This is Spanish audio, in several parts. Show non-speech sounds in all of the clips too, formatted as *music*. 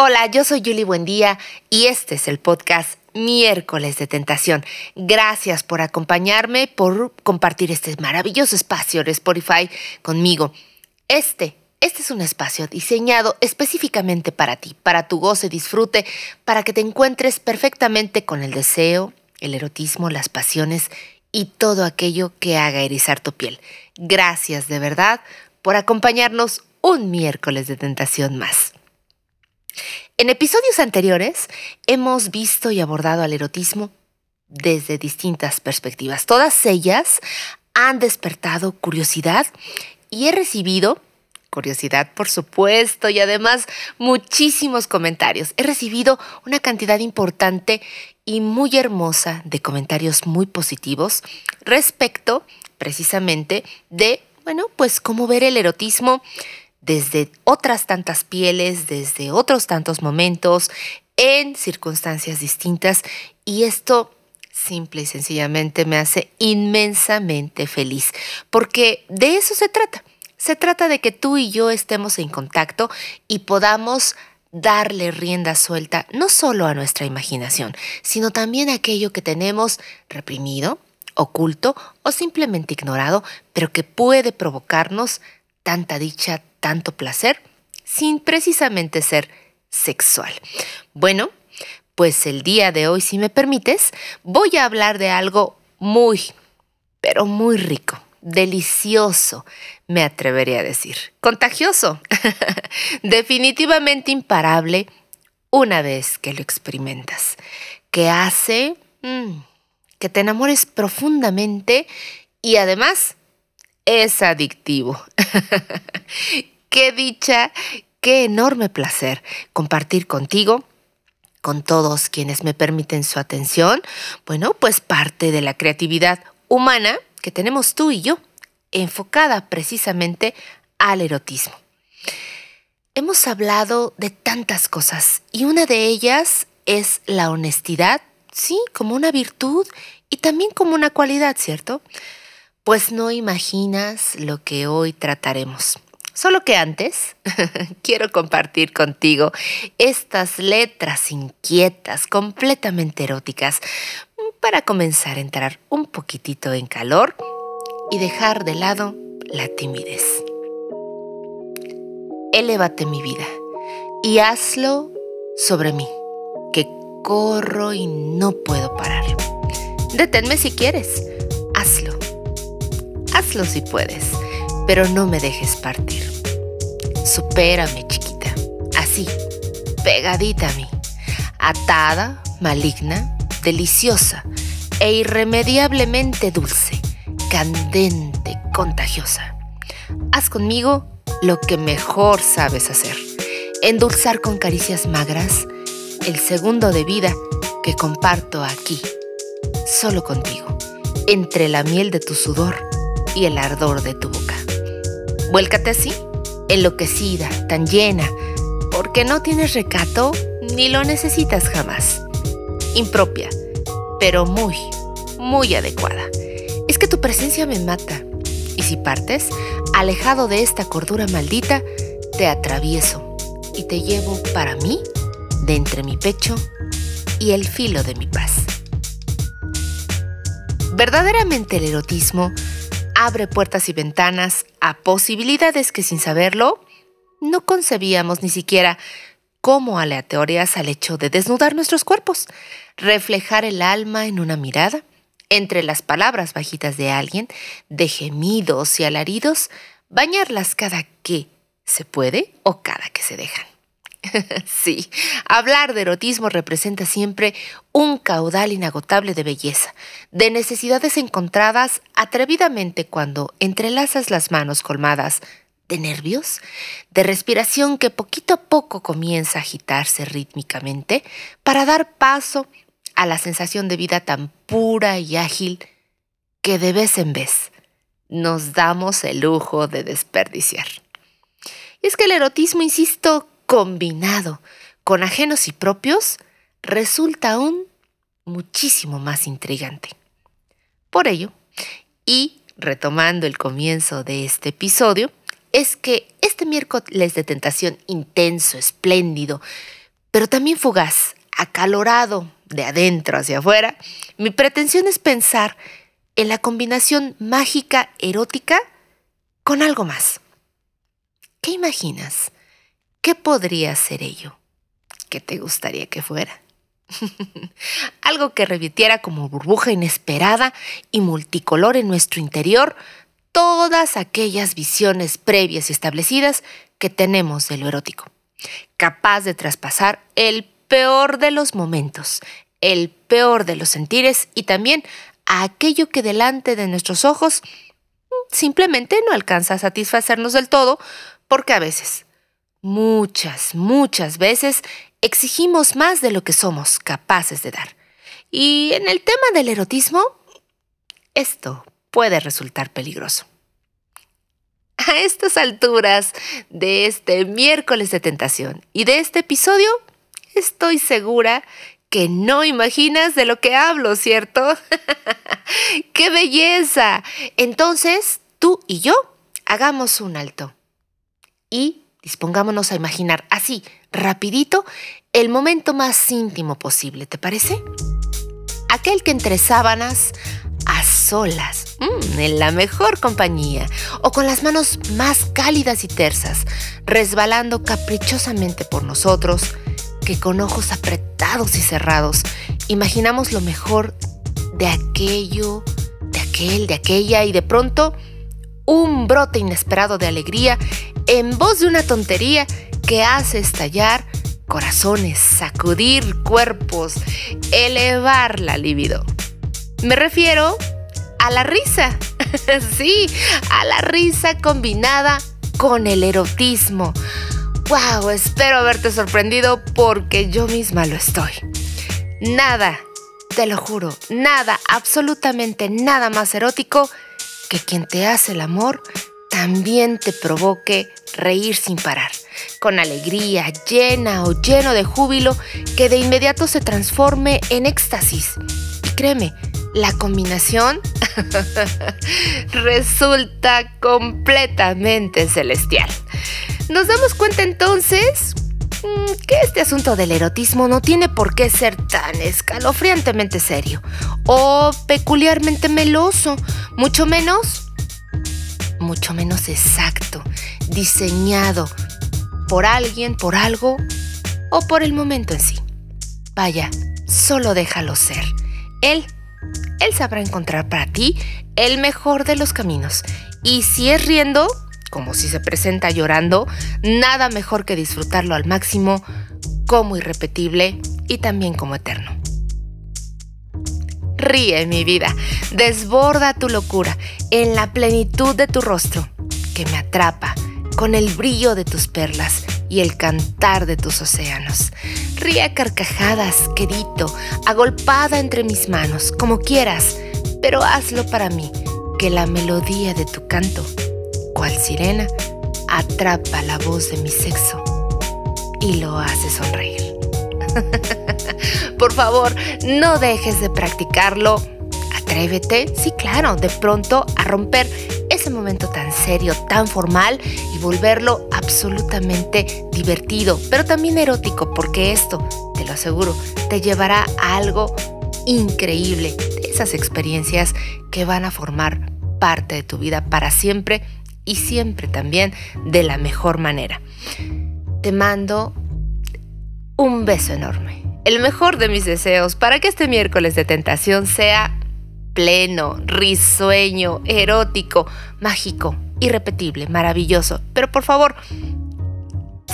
Hola, yo soy Julie Buendía y este es el podcast Miércoles de Tentación. Gracias por acompañarme, por compartir este maravilloso espacio de Spotify conmigo. Este, este es un espacio diseñado específicamente para ti, para tu goce, disfrute, para que te encuentres perfectamente con el deseo, el erotismo, las pasiones y todo aquello que haga erizar tu piel. Gracias de verdad por acompañarnos un miércoles de tentación más. En episodios anteriores hemos visto y abordado al erotismo desde distintas perspectivas. Todas ellas han despertado curiosidad y he recibido curiosidad, por supuesto, y además muchísimos comentarios. He recibido una cantidad importante y muy hermosa de comentarios muy positivos respecto precisamente de, bueno, pues cómo ver el erotismo desde otras tantas pieles, desde otros tantos momentos, en circunstancias distintas y esto simple y sencillamente me hace inmensamente feliz, porque de eso se trata. Se trata de que tú y yo estemos en contacto y podamos darle rienda suelta no solo a nuestra imaginación, sino también a aquello que tenemos reprimido, oculto o simplemente ignorado, pero que puede provocarnos tanta dicha, tanto placer, sin precisamente ser sexual. Bueno, pues el día de hoy, si me permites, voy a hablar de algo muy, pero muy rico, delicioso, me atrevería a decir. Contagioso, *laughs* definitivamente imparable una vez que lo experimentas, que hace mm, que te enamores profundamente y además es adictivo. *laughs* qué dicha, qué enorme placer compartir contigo con todos quienes me permiten su atención, bueno, pues parte de la creatividad humana que tenemos tú y yo, enfocada precisamente al erotismo. Hemos hablado de tantas cosas y una de ellas es la honestidad, sí, como una virtud y también como una cualidad, ¿cierto? Pues no imaginas lo que hoy trataremos. Solo que antes *laughs* quiero compartir contigo estas letras inquietas, completamente eróticas, para comenzar a entrar un poquitito en calor y dejar de lado la timidez. Elévate mi vida y hazlo sobre mí, que corro y no puedo parar. Deténme si quieres, Hazlo si puedes, pero no me dejes partir. Supérame, chiquita. Así, pegadita a mí. Atada, maligna, deliciosa e irremediablemente dulce, candente, contagiosa. Haz conmigo lo que mejor sabes hacer. Endulzar con caricias magras el segundo de vida que comparto aquí, solo contigo, entre la miel de tu sudor y el ardor de tu boca. Vuélcate así, enloquecida, tan llena, porque no tienes recato ni lo necesitas jamás. Impropia, pero muy, muy adecuada. Es que tu presencia me mata. Y si partes, alejado de esta cordura maldita, te atravieso y te llevo para mí, de entre mi pecho y el filo de mi paz. Verdaderamente el erotismo abre puertas y ventanas a posibilidades que sin saberlo no concebíamos ni siquiera como aleatorias al hecho de desnudar nuestros cuerpos, reflejar el alma en una mirada, entre las palabras bajitas de alguien, de gemidos y alaridos, bañarlas cada que se puede o cada que se dejan. *laughs* sí, hablar de erotismo representa siempre un caudal inagotable de belleza, de necesidades encontradas atrevidamente cuando entrelazas las manos colmadas de nervios, de respiración que poquito a poco comienza a agitarse rítmicamente para dar paso a la sensación de vida tan pura y ágil que de vez en vez nos damos el lujo de desperdiciar. Es que el erotismo, insisto, combinado con ajenos y propios, resulta aún muchísimo más intrigante. Por ello, y retomando el comienzo de este episodio, es que este miércoles de tentación intenso, espléndido, pero también fugaz, acalorado de adentro hacia afuera, mi pretensión es pensar en la combinación mágica erótica con algo más. ¿Qué imaginas? ¿Qué podría ser ello? ¿Qué te gustaría que fuera? *laughs* algo que revitiera como burbuja inesperada y multicolor en nuestro interior todas aquellas visiones previas y establecidas que tenemos de lo erótico, capaz de traspasar el peor de los momentos, el peor de los sentires y también aquello que delante de nuestros ojos simplemente no alcanza a satisfacernos del todo, porque a veces, muchas, muchas veces, exigimos más de lo que somos capaces de dar. Y en el tema del erotismo, esto puede resultar peligroso. A estas alturas de este miércoles de tentación y de este episodio, estoy segura que no imaginas de lo que hablo, ¿cierto? *laughs* ¡Qué belleza! Entonces, tú y yo hagamos un alto y dispongámonos a imaginar así, rapidito, el momento más íntimo posible, ¿te parece? Aquel que entre sábanas, a solas, mm, en la mejor compañía, o con las manos más cálidas y tersas, resbalando caprichosamente por nosotros, que con ojos apretados y cerrados imaginamos lo mejor de aquello, de aquel, de aquella y de pronto un brote inesperado de alegría en voz de una tontería que hace estallar corazones, sacudir cuerpos, elevar la libido. Me refiero a la risa. *laughs* sí, a la risa combinada con el erotismo. ¡Wow! Espero haberte sorprendido porque yo misma lo estoy. Nada, te lo juro, nada, absolutamente nada más erótico que quien te hace el amor también te provoque reír sin parar, con alegría, llena o lleno de júbilo que de inmediato se transforme en éxtasis. Y créeme, la combinación *laughs* resulta completamente celestial. Nos damos cuenta entonces mm, que este asunto del erotismo no tiene por qué ser tan escalofriantemente serio o peculiarmente meloso, mucho menos, mucho menos exacto, diseñado por alguien, por algo o por el momento en sí. Vaya, solo déjalo ser. Él, él sabrá encontrar para ti el mejor de los caminos. Y si es riendo, como si se presenta llorando, nada mejor que disfrutarlo al máximo como irrepetible y también como eterno. Ríe, mi vida, desborda tu locura en la plenitud de tu rostro, que me atrapa con el brillo de tus perlas y el cantar de tus océanos. Ríe a carcajadas, querido, agolpada entre mis manos, como quieras, pero hazlo para mí, que la melodía de tu canto cual sirena, atrapa la voz de mi sexo y lo hace sonreír. *laughs* Por favor, no dejes de practicarlo. Atrévete, sí, claro, de pronto a romper ese momento tan serio, tan formal y volverlo absolutamente divertido, pero también erótico, porque esto, te lo aseguro, te llevará a algo increíble, de esas experiencias que van a formar parte de tu vida para siempre y siempre también de la mejor manera. Te mando un beso enorme, el mejor de mis deseos para que este miércoles de tentación sea pleno, risueño, erótico, mágico, irrepetible, maravilloso. Pero por favor,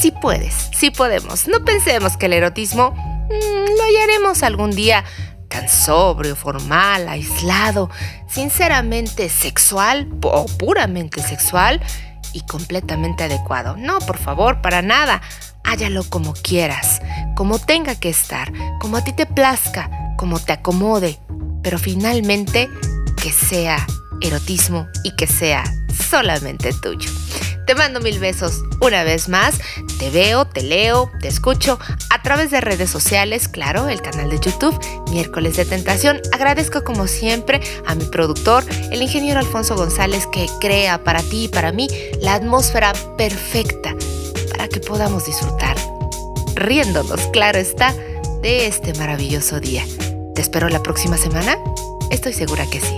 si puedes, si podemos, no pensemos que el erotismo mm, lo hallaremos algún día tan sobrio, formal, aislado, sinceramente sexual o puramente sexual y completamente adecuado. No, por favor, para nada. Hállalo como quieras, como tenga que estar, como a ti te plazca, como te acomode, pero finalmente que sea erotismo y que sea solamente tuyo. Te mando mil besos una vez más. Te veo, te leo, te escucho a través de redes sociales, claro, el canal de YouTube, miércoles de tentación. Agradezco como siempre a mi productor, el ingeniero Alfonso González, que crea para ti y para mí la atmósfera perfecta para que podamos disfrutar riéndonos, claro está, de este maravilloso día. ¿Te espero la próxima semana? Estoy segura que sí.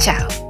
Chao.